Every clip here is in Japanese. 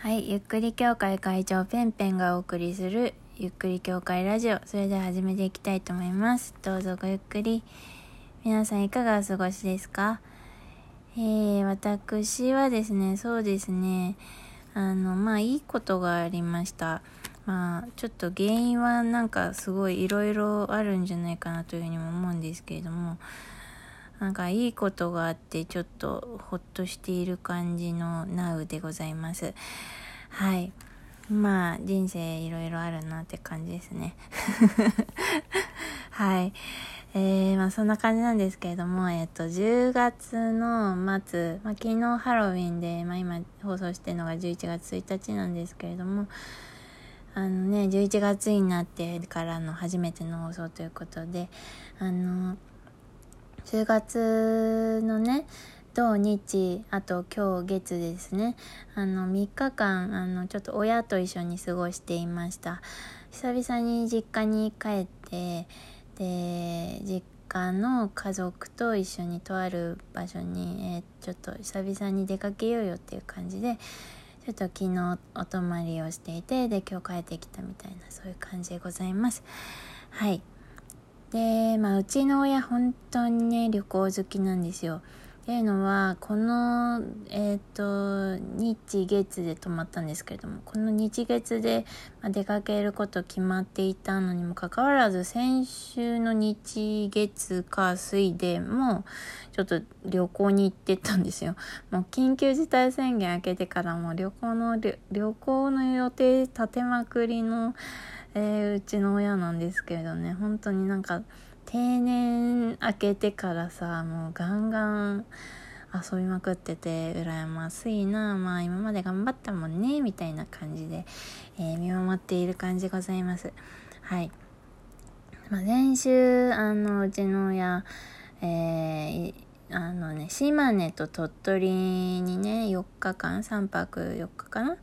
はい、ゆっくり協会会長ペンペンがお送りするゆっくり協会ラジオ。それでは始めていきたいと思います。どうぞごゆっくり。皆さんいかがお過ごしですか？えー、私はですね、そうですね、あの、まあ、いいことがありました。まあ、ちょっと原因はなんかすごいいろいろあるんじゃないかなというふうにも思うんですけれども、なんかいいことがあってちょっとほっとしている感じの Now でございます。はい。まあ人生いろいろあるなって感じですね。はい。えー、まあそんな感じなんですけれども、えっ、と、10月の末、まあ昨日ハロウィンで、まあ今放送してるのが11月1日なんですけれども、あのね、11月になってからの初めての放送ということで、あの、10月のね、土日、あと今日月ですね、あの、3日間、あの、ちょっと親と一緒に過ごしていました。久々に実家に帰って、で、実家の家族と一緒にとある場所に、えーちょっと久々に出かけようよっていう感じで、ちょっと昨日お泊まりをしていて、で、今日帰ってきたみたいな、そういう感じでございます。はい。で、まあ、うちの親本当にね、旅行好きなんですよ。っていうのは、この、えっ、と、日月で泊まったんですけれども、この日月で出かけること決まっていたのにもかかわらず、先週の日月か水でも、ちょっと旅行に行ってたんですよ。もう緊急事態宣言明けてからも旅行の、旅行の予定立てまくりの、えーうちの親なんですけれどね本当になんか定年明けてからさもうガンガン遊びまくってて羨ましいなまあ今まで頑張ったもんねみたいな感じで、えー見守っている感じございます。はい、まあ、先週あのうちの親えーあのね島根と鳥取にね4日間3泊4日かな？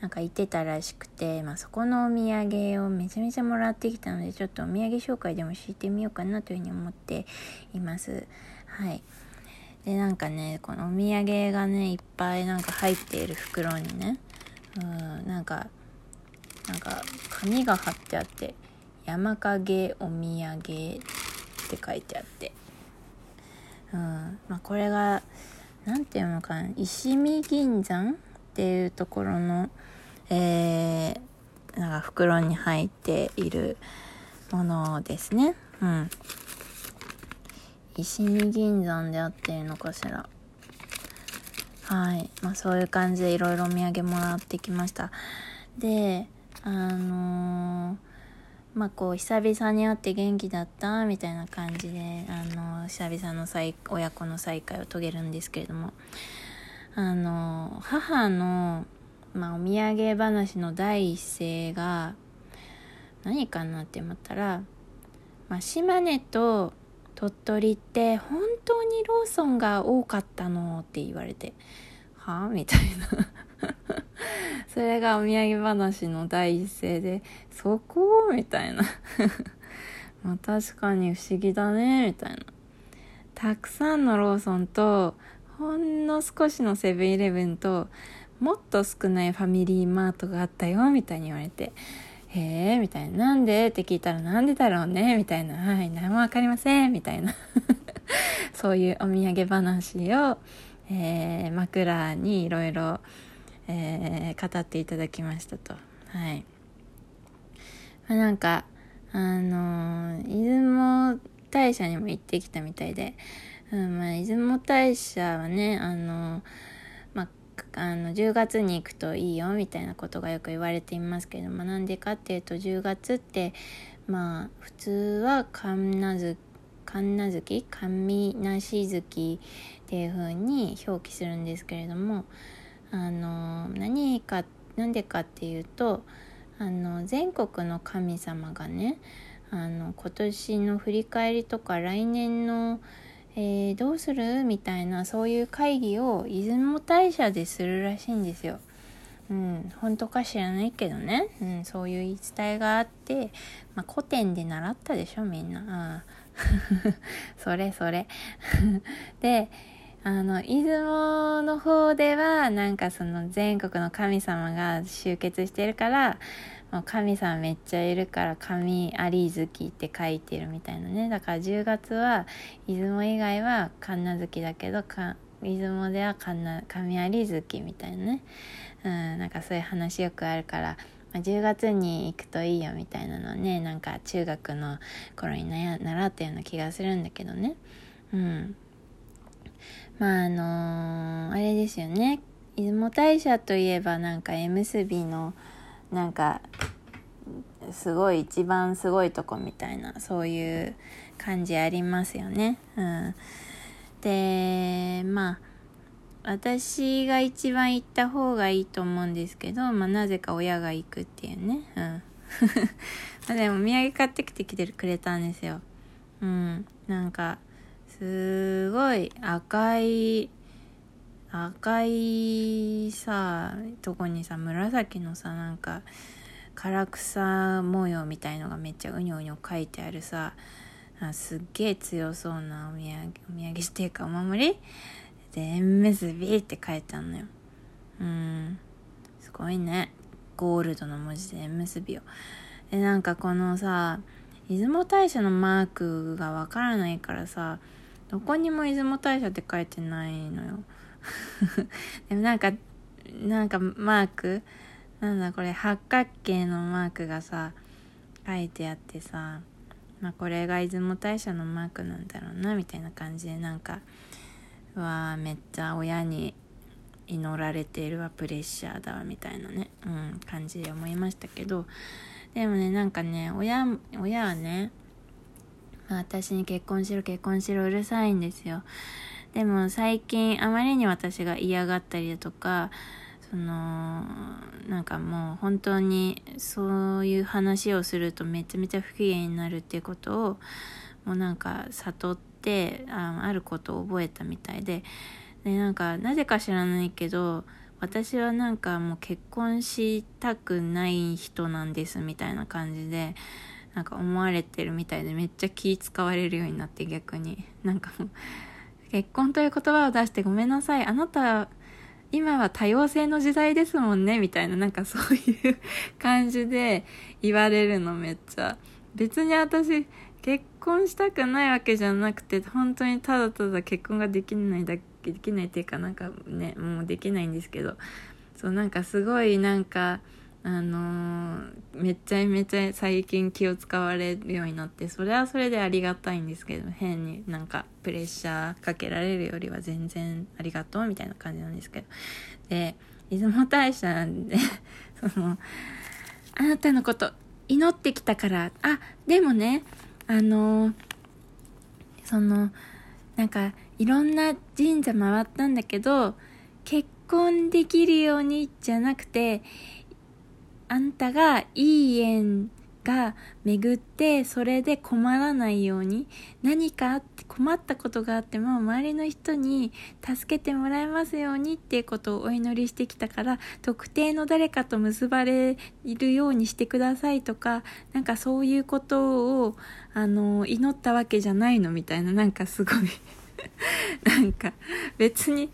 なんか行ってたらしくて、まあ、そこのお土産をめちゃめちゃもらってきたのでちょっとお土産紹介でもしてみようかなというふうに思っています。はい。でなんかねこのお土産がねいっぱいなんか入っている袋にねうんなんかなんか紙が貼ってあって「山影お土産」って書いてあって。うんまあこれがなんていうのかな石見銀山っていうところのえー、なんか袋に入っているものですね。うん。石見銀山であっているのかしら。はい。まあそういう感じでいろいろお土産もらってきました。であのーまあこう久々に会って元気だったみたいな感じであの久々の再親子の再会を遂げるんですけれども。あの母の、まあ、お土産話の第一声が何かなって思ったら、まあ、島根と鳥取って本当にローソンが多かったのって言われてはあ？みたいな。それがお土産話の第一声でそこ？みたいな。まあ確かに不思議だねみたいな。たくさんのローソンとほんの少しのセブンイレブンともっと少ないファミリーマートがあったよみたいに言われてへえみたいな。なんで？って聞いたらなんでだろうね？みたいな。はい何もわかりません。みたいな。そういうお土産話を、えー枕にいろいろえー語っていただきましたと。はい、まあ、なんかあのー出雲大社にも行ってきたみたいで、うんまあ、出雲大社はねあのーまああの10月に行くといいよみたいなことがよく言われていますけれどもなんでかっていうと10月ってまあ普通は神無月神無月っていう風に表記するんですけれどもあの何かなんでかっていうとあの全国の神様がねあの今年の振り返りとか来年の、えーどうするみたいなそういう会議を出雲大社でするらしいんですよ。うん、本当か知らないけどね、うん、そういう言い伝えがあって、まあ、古典で習ったでしょみんな。ああ それそれ。であの、出雲の方では、なんかその全国の神様が集結してるから、もう神様めっちゃいるから神有月って書いてるみたいなね。だから10月は、出雲以外は神奈月だけど、か出雲では神神有月みたいなね。うん、なんかそういう話よくあるから、まあ、10月に行くといいよみたいなのね、なんか中学の頃に習ったような気がするんだけどね。うん。まああのー、あれですよね出雲大社といえばなんか縁結びのなんかすごい一番すごいとこみたいなそういう感じありますよね。うん、でまあ私が一番行った方がいいと思うんですけど、まあ、なぜか親が行くっていうね。うん、でもお土産買ってきてくれたんですよ。うん。なんかすごい赤い赤いさとこにさ紫のさなんか唐草模様みたいのがめっちゃうにょうにょ書いてあるさあすっげえ強そうなお土産お土産していうかお守り？で縁結びって書いてあるのよ。うん。すごいね。ゴールドの文字で縁結びを。でなんかこのさ出雲大社のマークがわからないからさどこにも出雲大社って書いてないのよ。でもなんかなんかマーク？なんだこれ？八角形のマークがさ書いてあってさまあこれが出雲大社のマークなんだろうなみたいな感じでなんかわあめっちゃ親に祈られているわプレッシャーだわみたいなね、うん、感じで思いましたけど。でもねなんかね親親はね私に結婚しろ結婚しろうるさいんですよ。でも最近あまりに私が嫌がったりだとか、その、なんかもう本当にそういう話をするとめちゃめちゃ不機嫌になるっていうことを、もうなんか悟って、ああることを覚えたみたいで、で、なんかなぜか知らないけど、私はなんかもう結婚したくない人なんですみたいな感じで、なんか思われてるみたいでめっちゃ気使われるようになって逆に。なんかもう結婚という言葉を出してごめんなさい。あなた今は多様性の時代ですもんね。みたいななんかそういう感じで言われるのめっちゃ。別に私結婚したくないわけじゃなくて本当にただただ結婚ができないだけできないっていうかなんかねもうできないんですけど。そうなんかすごいなんかあのー、めっちゃめちゃ最近気を使われるようになってそれはそれでありがたいんですけど変になんかプレッシャーかけられるよりは全然ありがとうみたいな感じなんですけどで出雲大社なんでそのあなたのこと祈ってきたからあでもねあのー、そのなんかいろんな神社回ったんだけど結婚できるようにじゃなくてあんたがいい縁が巡ってそれで困らないように何かあって困ったことがあっても周りの人に助けてもらえますようにっていうことをお祈りしてきたから特定の誰かと結ばれるようにしてくださいとかなんかそういうことをあの祈ったわけじゃないのみたいななんかすごいなんか別に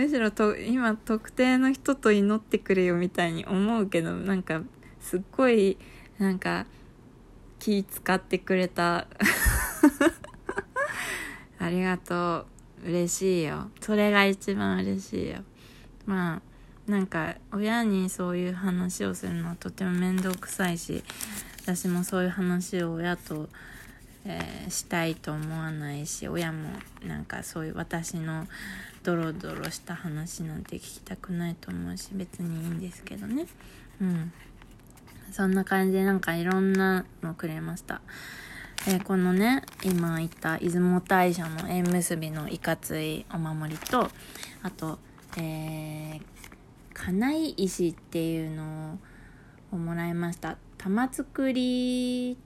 むしろと今特定の人と祈ってくれよみたいに思うけどなんかすっごいなんか気使ってくれた。ありがとう。嬉しいよ。それが一番嬉しいよ。まあなんか親にそういう話をするのはとても面倒くさいし私もそういう話を親と、えー、したいと思わないし親もなんかそういう私のドロドロした話なんて聞きたくないと思うし別にいいんですけどね。うん。そんな感じでなんかいろんなのくれました。えー、このね今言った出雲大社の縁結びのいかついお守りとあとえー、金井石っていうのをもらいました。玉造り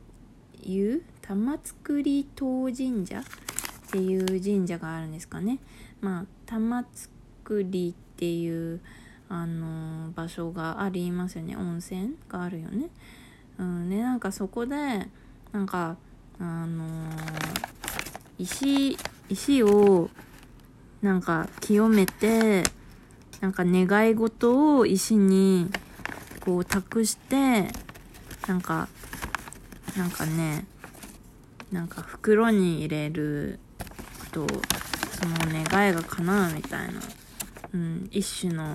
湯玉造東神社？っていう神社があるんですかね。まあ玉造りっていうあの場所がありますよね温泉があるよね。うんねなんかそこでなんかあの石石をなんか清めてなんか願い事を石にこう託してなんかなんかねなんか袋に入れるとその願いが叶うみたいな、うん、一種の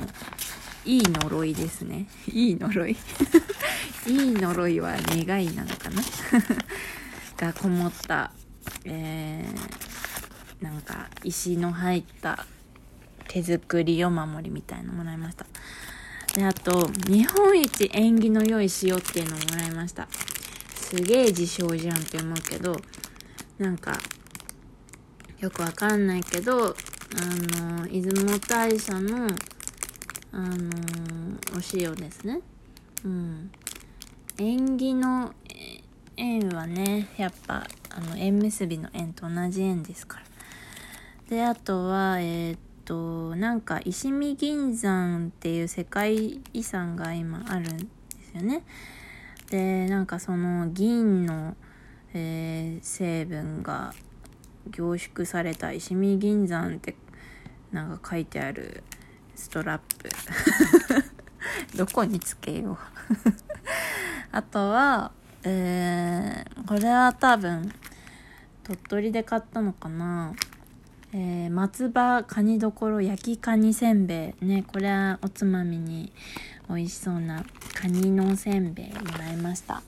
いい呪いですね いい呪い いい呪いは願いなのかな？がこもった、えー、なんか石の入った手作りお守りみたいのもらいました。で、あと、日本一縁起の良い塩っていうのをもらいました。すげえ自称じゃんって思うけど、なんか、よくわかんないけど、あの、出雲大社の、あの、お塩ですね。うん。縁起の縁はね、やっぱ、あの、縁結びの縁と同じ縁ですから。で、あとは、えー、っと、なんか、石見銀山っていう世界遺産が今あるんですよね。で、なんかその銀の、えー、成分が凝縮された石見銀山ってなんか書いてあるストラップ。どこにつけよう。あとは、えー、これは多分鳥取で買ったのかな。えー、松葉カニどころ焼きカニせんべい。ねこれはおつまみに美味しそうなカニのせんべいもらいました、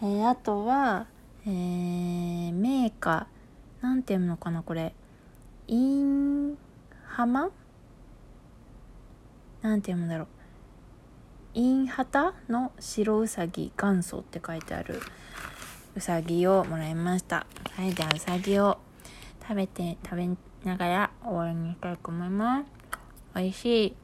えー、あとは、えー、メーカーなんていうのかなこれ。インハマ？なんて読むんだろう。インハタの白うさぎ元祖って書いてあるうさぎをもらいました。はいじゃあうさぎを食べて食べながら終わりにしたいと思います。美味しい。